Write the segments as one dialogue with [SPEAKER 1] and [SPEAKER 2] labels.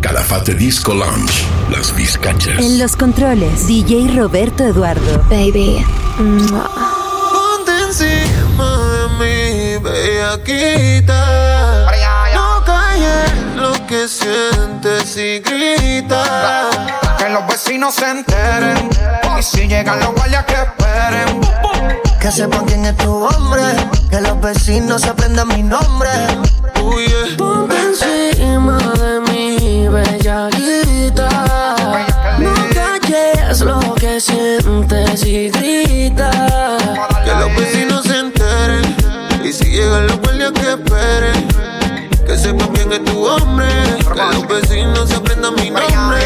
[SPEAKER 1] Calafate Disco Lounge, Las Vizcachas.
[SPEAKER 2] En los controles, DJ Roberto Eduardo.
[SPEAKER 3] Baby.
[SPEAKER 4] Ponte encima de mí, bellaquita. No calles lo que sientes y grita.
[SPEAKER 5] Que los vecinos se enteren. Y si llegan los guardias que esperen.
[SPEAKER 6] Que sepan quién es tu hombre. Que los vecinos aprendan mi nombre.
[SPEAKER 4] Ponte encima de mí, bellaquita. No calles lo que sientes y grita. Que los vecinos se enteren. Y si llegan los guardias que esperen. Que sepan quién es tu hombre. Que los vecinos aprendan mi nombre.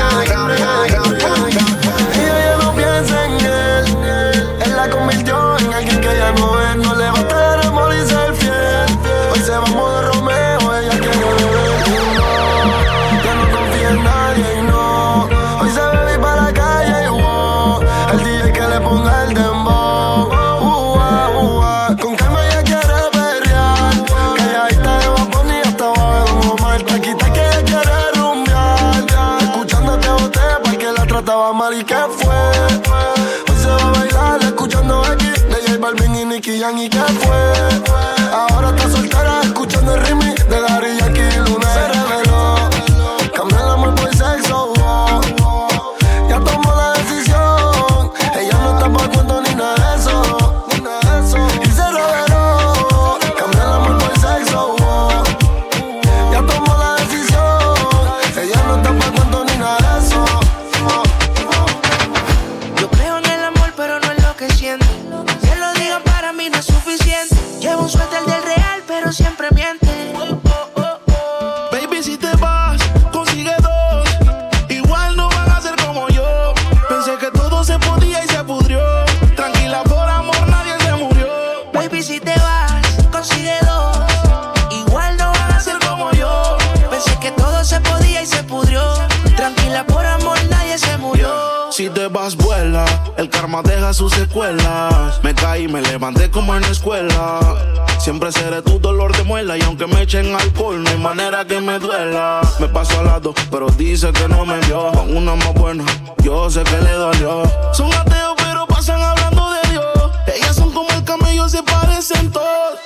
[SPEAKER 7] Aunque me echen alcohol, no hay manera que me duela. Me paso al lado, pero dice que no me vio. Con una más buena, yo sé que le dolió. Son ateos, pero pasan hablando de Dios. Ellas son como el camello, se parecen todos.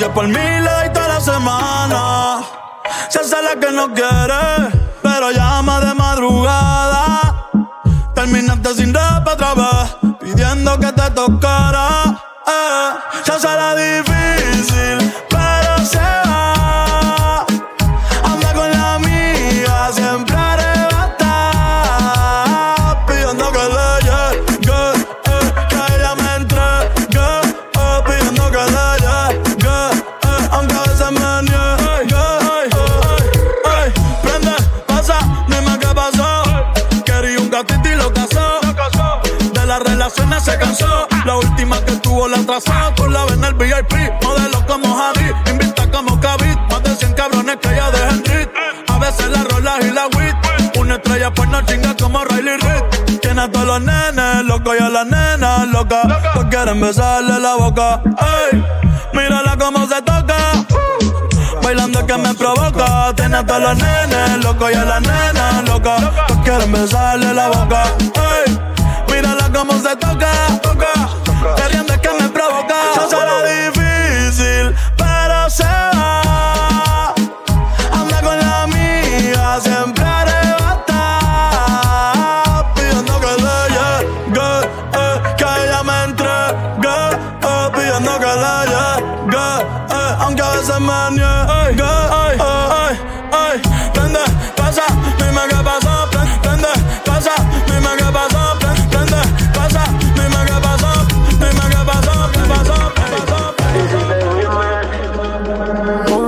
[SPEAKER 7] Y
[SPEAKER 8] es por mí doy toda la semana. Se hace la que no quiere, pero llama de madrugada. Terminaste sin rap otra vez, pidiendo que te tocara. Eh, se hace la difícil, atrasó. Tú la ves en el VIP. Modelo como Javi. Invita como Kavit. Más de 100 cabrones que ella deja en rit. A veces la rola y la wit. Una estrella pues no chinga como Riley Reid. Tiene a todos los nenes locos y a las nenas locas. Pues quieren besarle la boca. Ey, mírala cómo se toca. Bailando que me provoca. Tiene a todos los nenes locos y a las nenas locas. Pues quieren besarle la boca. Ey, mírala cómo se toca. toca. Queriendo es que me provoca.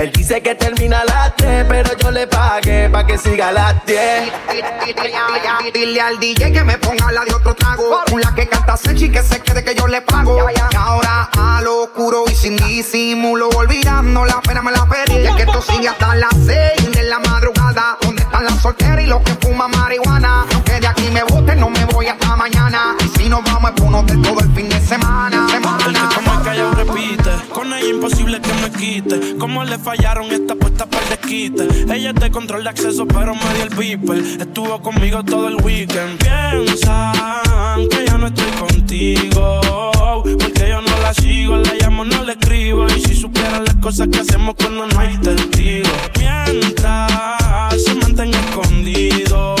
[SPEAKER 3] Él dice que termina a las 3, pero yo le pagué pa' que siga a las 10.
[SPEAKER 5] Dile al DJ que me ponga la de otro trago. Una que canta Sechi que se quede que yo le pago. Y ahora a lo oscuro y sin disimulo, olvidando la pena me la pedí. Y es que esto sigue hasta las 6 de la madrugada. Donde están las solteras y los que fuman marihuana? Aunque de aquí me boten, no me voy hasta mañana. Y si nos vamos es uno de todo el fin de semana. semana.
[SPEAKER 9] Quite. Como le fallaron esta puesta para el desquite. Ella es de control de acceso, pero me el beeper. Estuvo conmigo todo el weekend. Piensan que ya no estoy contigo. Porque yo no la sigo, la llamo, no le escribo. Y si supieran las cosas que hacemos cuando no hay testigos. Mientras se mantenga escondido.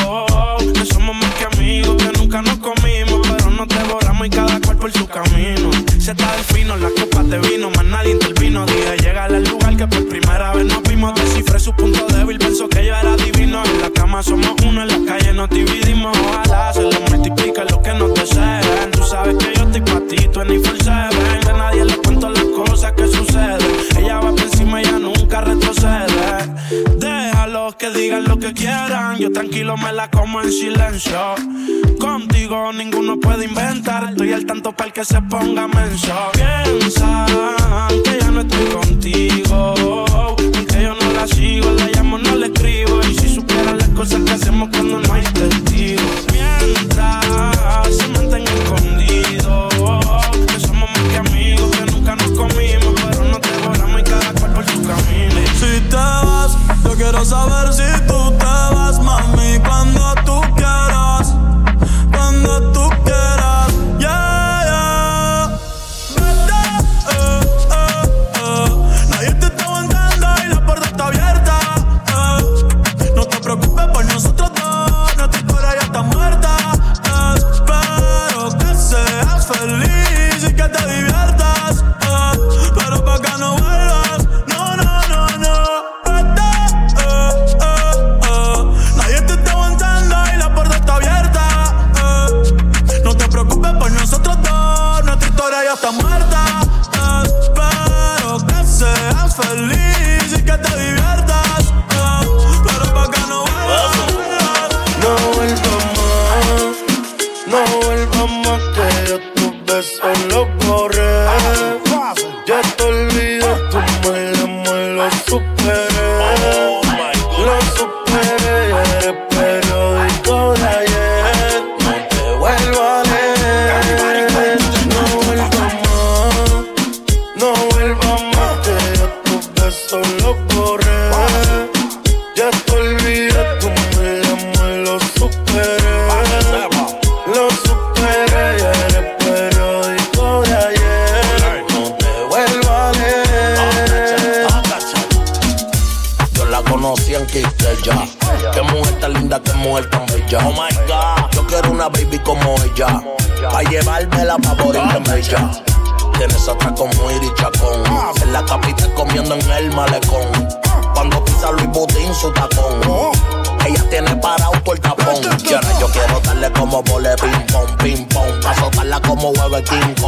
[SPEAKER 9] Que somos más que amigos, que nunca nos comimos. Pero nos devoramos y cada cual por su camino. Se está del fino, las copas de vino, más nadie intervino. Dije, llega al lugar que por primera vez nos vimos. Descifré su punto débil, pensó que yo era divino. En la cama somos uno, en la calle nos dividimos. Ojalá se le multiplique lo que nos deseen. Tú sabes que yo estoy pa' ti, tú en full seven. A nadie le Lo que quieran. Yo tranquilo me la como en silencio. Contigo ninguno puede inventar. Estoy al tanto para el que se ponga menso. Piensan que ya no estoy contigo. Que yo no la sigo, la llamo, no le escribo. Y si supieran las cosas que hacemos cuando no hay testigos. Mientras se mantenga
[SPEAKER 8] quiero saber si tú te vas, mami, cuando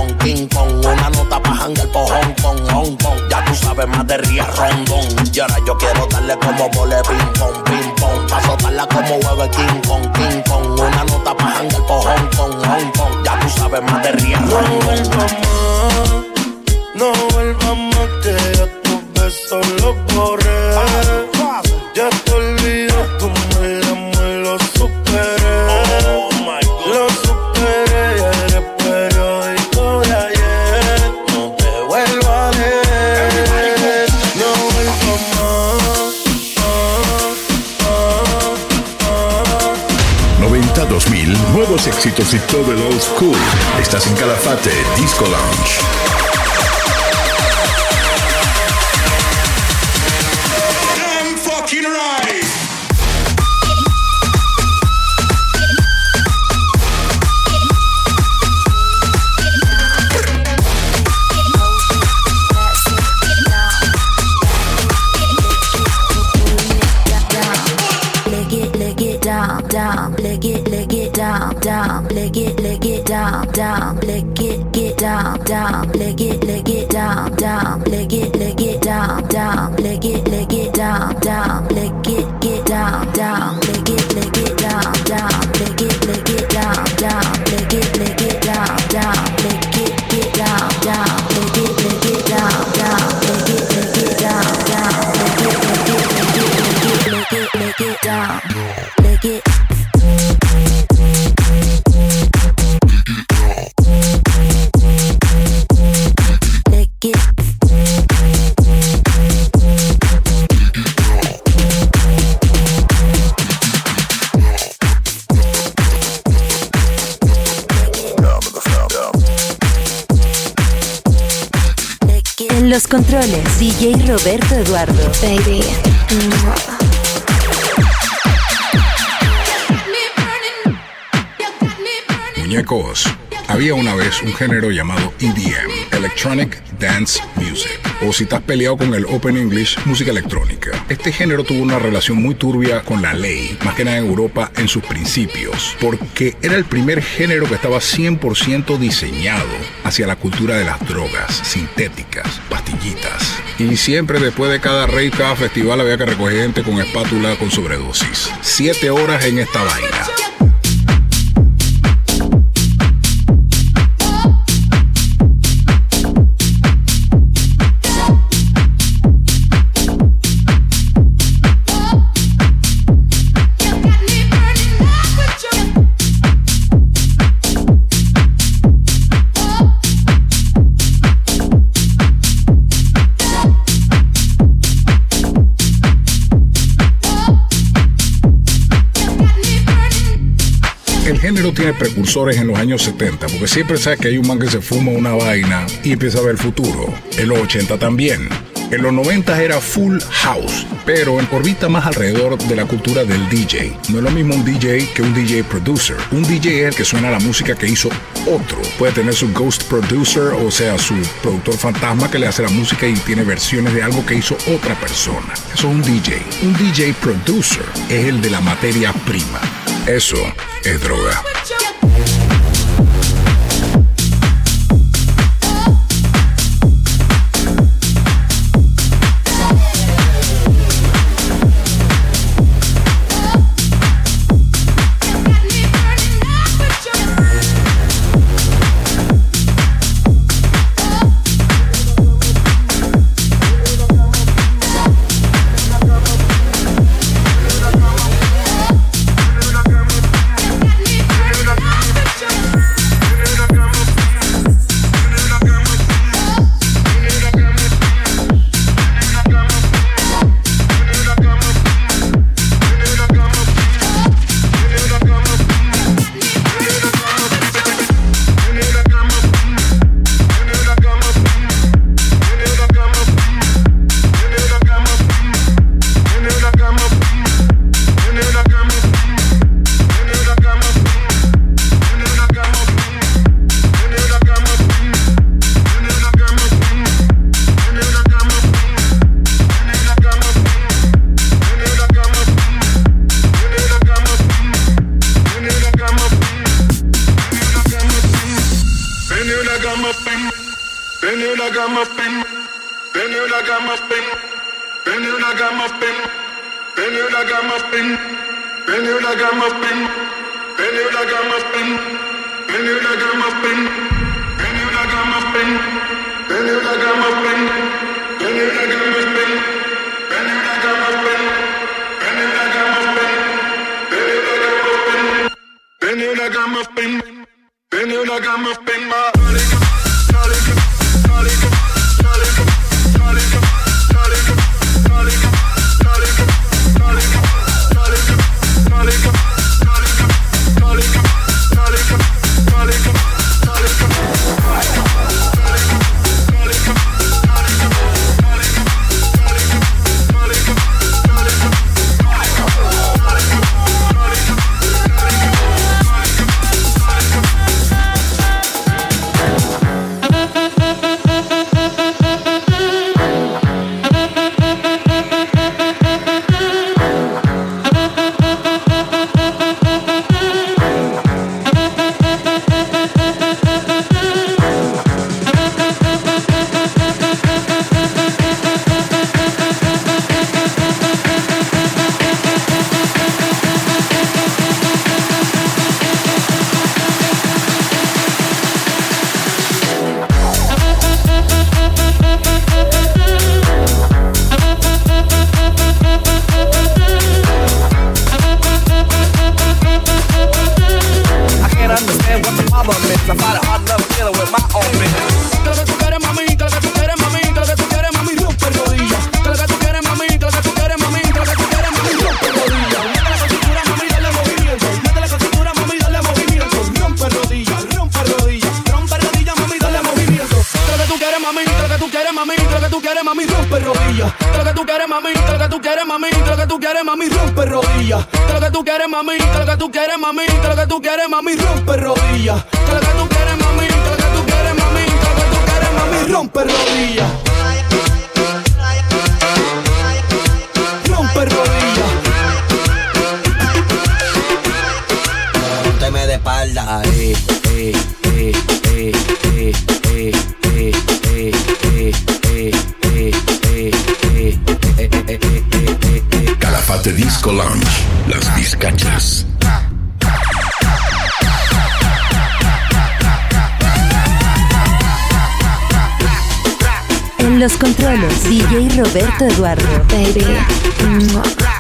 [SPEAKER 10] hueve King Kong. Una nota pa' janguear por Hong Kong, Hong Kong. Ya tú sabes más de Ría Rondón. Y ahora yo quiero darle como vole ping pong, ping pong. Pa' soltarla como hueve King Kong, King Kong. Una nota pa' janguear por Hong Kong, Hong Kong. Ya tú sabes más de Ría
[SPEAKER 6] No
[SPEAKER 10] Rondón.
[SPEAKER 6] vuelvas más, no vuelvas más que yo tus besos los borré. Ya te
[SPEAKER 1] éxitos y todo el old school. Estás en Calafate Disco Lounge.
[SPEAKER 2] Let get En los controles, DJ Roberto Eduardo. Baby.
[SPEAKER 11] Muñecos. Había una vez un género llamado EDM, Electronic Dance Music, o si estás peleado con el Open English, música electrónica. Este género tuvo una relación muy turbia con la ley, más que nada en Europa en sus principios, porque era el primer género que estaba 100% diseñado hacia la cultura de las drogas sintéticas, pastillitas. Y siempre después de cada rave, cada festival había que recoger gente con espátula con sobredosis. Siete horas en esta vaina. Género tiene precursores en los años 70, porque siempre sabes que hay un man que se fuma una vaina y empieza a ver el futuro. En los 80 también. En los 90 era full house, pero en orbita más alrededor de la cultura del DJ. No es lo mismo un DJ que un DJ producer. Un DJ es el que suena la música que hizo otro. Puede tener su ghost producer, o sea, su productor fantasma que le hace la música y tiene versiones de algo que hizo otra persona. Eso es un DJ. Un DJ producer es el de la materia prima. Eso es droga.
[SPEAKER 9] Benulaga muffin, Benulaga
[SPEAKER 10] muffin, Benulaga muffin, Benulaga muffin, Benulaga muffin, Benulaga muffin, Benulaga muffin, Benulaga muffin, Benulaga muffin, Benulaga muffin, Benulaga muffin, Benulaga muffin,
[SPEAKER 1] Benulaga muffin, Benulaga muffin, Benulaga
[SPEAKER 12] muffin, my Solo DJ Roberto Eduardo. Baby.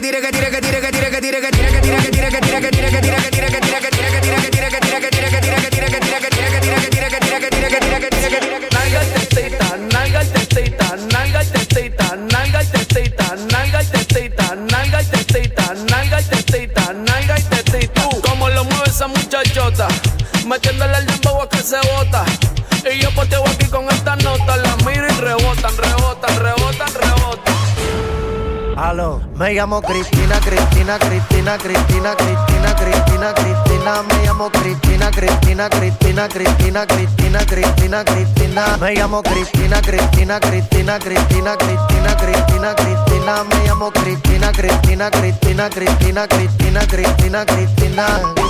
[SPEAKER 13] Cadira,
[SPEAKER 3] it. Me llamo Cristina, Cristina, Cristina, Cristina, Cristina, Cristina, Cristina, me llamo Cristina, Cristina, Cristina, Cristina, Cristina, Cristina, Cristina, me llamo Cristina, Cristina, Cristina, Cristina, Cristina, Cristina, Cristina, me llamo Cristina, Cristina, Cristina, Cristina, Cristina, Cristina, Cristina.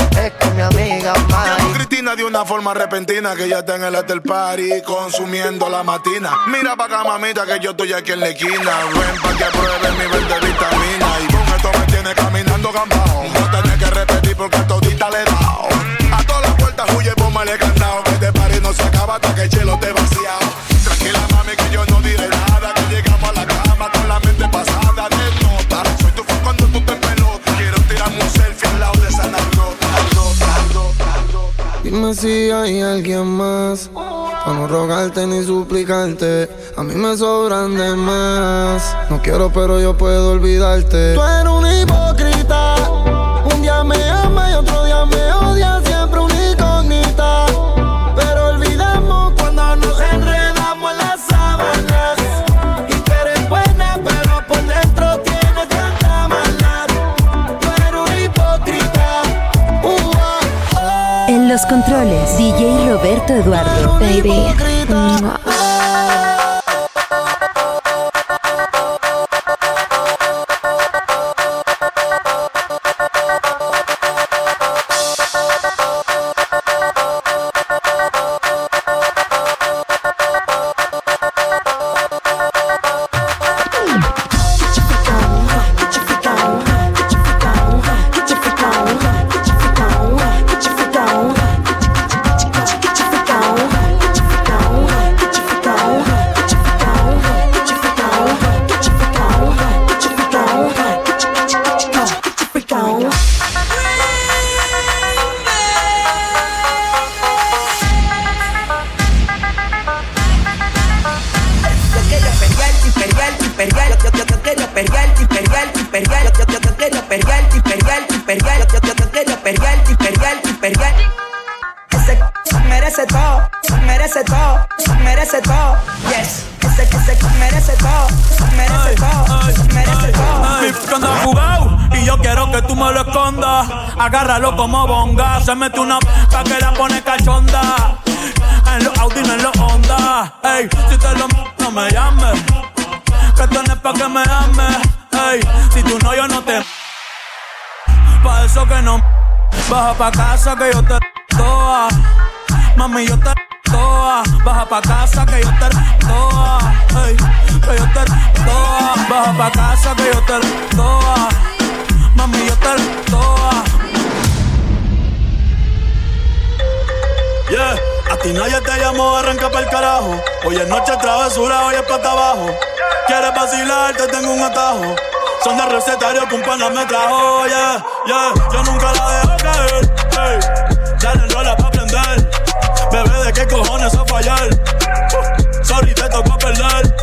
[SPEAKER 3] Mi amiga
[SPEAKER 7] Cristina de una forma repentina que ya está en el after party consumiendo la matina. Mira pa' acá, mamita, que yo estoy aquí en la esquina. Ven pa' que pruebe mi verde vitamina. Y con esto me tiene caminando gambao. No tenés que repetir porque a todita le he dado. A todas las puertas huye, póngale candado. Que este party no se acaba hasta que el chelo te vaciado.
[SPEAKER 4] Si hay alguien más. Para no rogarte ni suplicarte. A mí me sobran de más. No quiero, pero yo puedo olvidarte. Tú eres un hipócrita.
[SPEAKER 14] Los controles, DJ Roberto Eduardo. Baby.
[SPEAKER 15] Merece todo. Yes. Ese que se merece todo, merece todo, merece todo.
[SPEAKER 8] Mi que anda jugado y yo quiero que tú me lo escondas. Agárralo como bonga. Se mete una pa' que la pone cachonda. En los Audi, no en los Honda. Ey, si te lo no me llames. Que tienes pa' que me ames. Ey, si tú no, yo no te. Pa' eso que no. Baja pa' casa que yo te toa. Mami, yo te toa. Baja pa' casa que yo te toa. Ey, que yo te toa. Baja pa' casa que yo te toa. Mami, yo te toa. Yeah, a ti nadie te llamó, arranca pa'l carajo. Hoy es noche travesura, hoy es pata abajo. Quieres vacilar, te tengo un atajo. Son de recetario que un pana me trajo, yeah, yeah. Yo nunca la dejo caer, ey. Dale rola pa' aprender. Bebé, ¿de qué cojones a fallar? Uh, sorry, te tocó perder.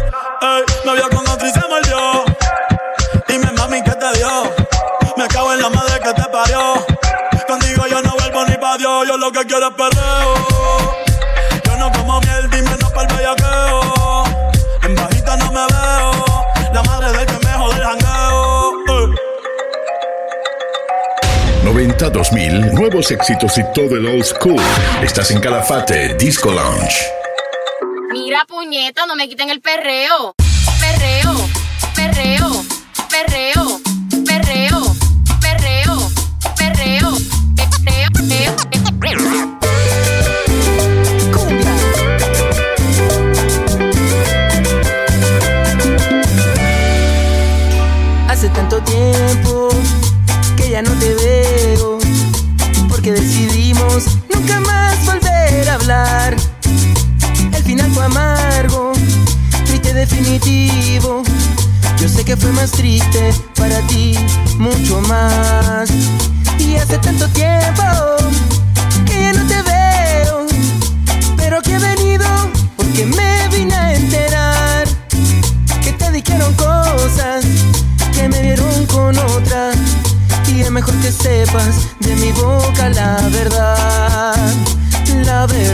[SPEAKER 8] Me vio con otro y se mordió. Dime, mami, ¿qué te dio? Me cago en la madre que te parió. Contigo yo no vuelvo ni pa' Dios, yo lo que quiero es perreo. Yo no como miel,
[SPEAKER 1] 90 2000, nuevos éxitos y todo el old school. Estás en Calafate Disco Lounge.
[SPEAKER 16] Mira, puñeta, no me quiten el perreo. Perreo, perreo, perreo, perreo,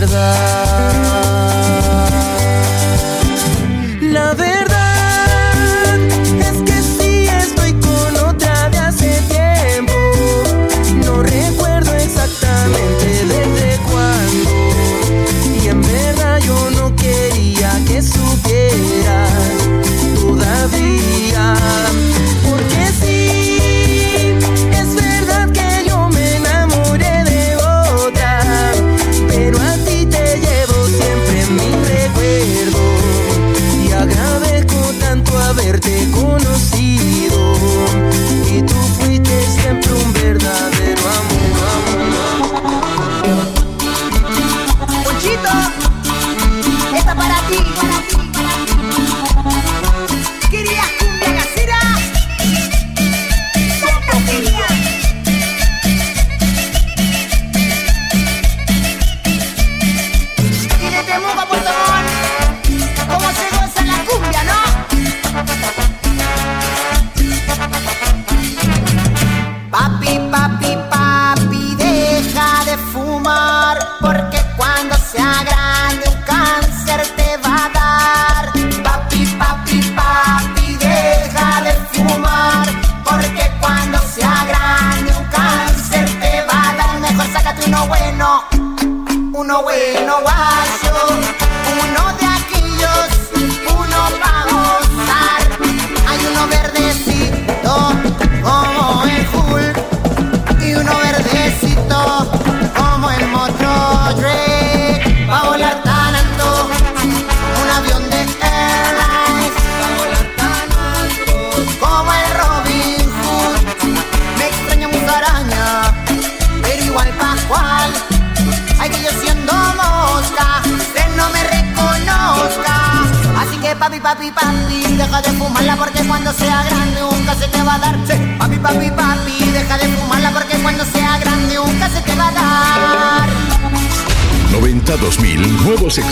[SPEAKER 15] verdad.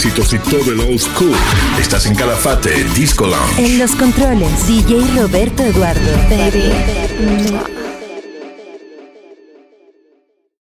[SPEAKER 1] Éxitos y todo el old school. Estás en Calafate Disco Lounge.
[SPEAKER 17] En los controles, DJ Roberto Eduardo. Baby.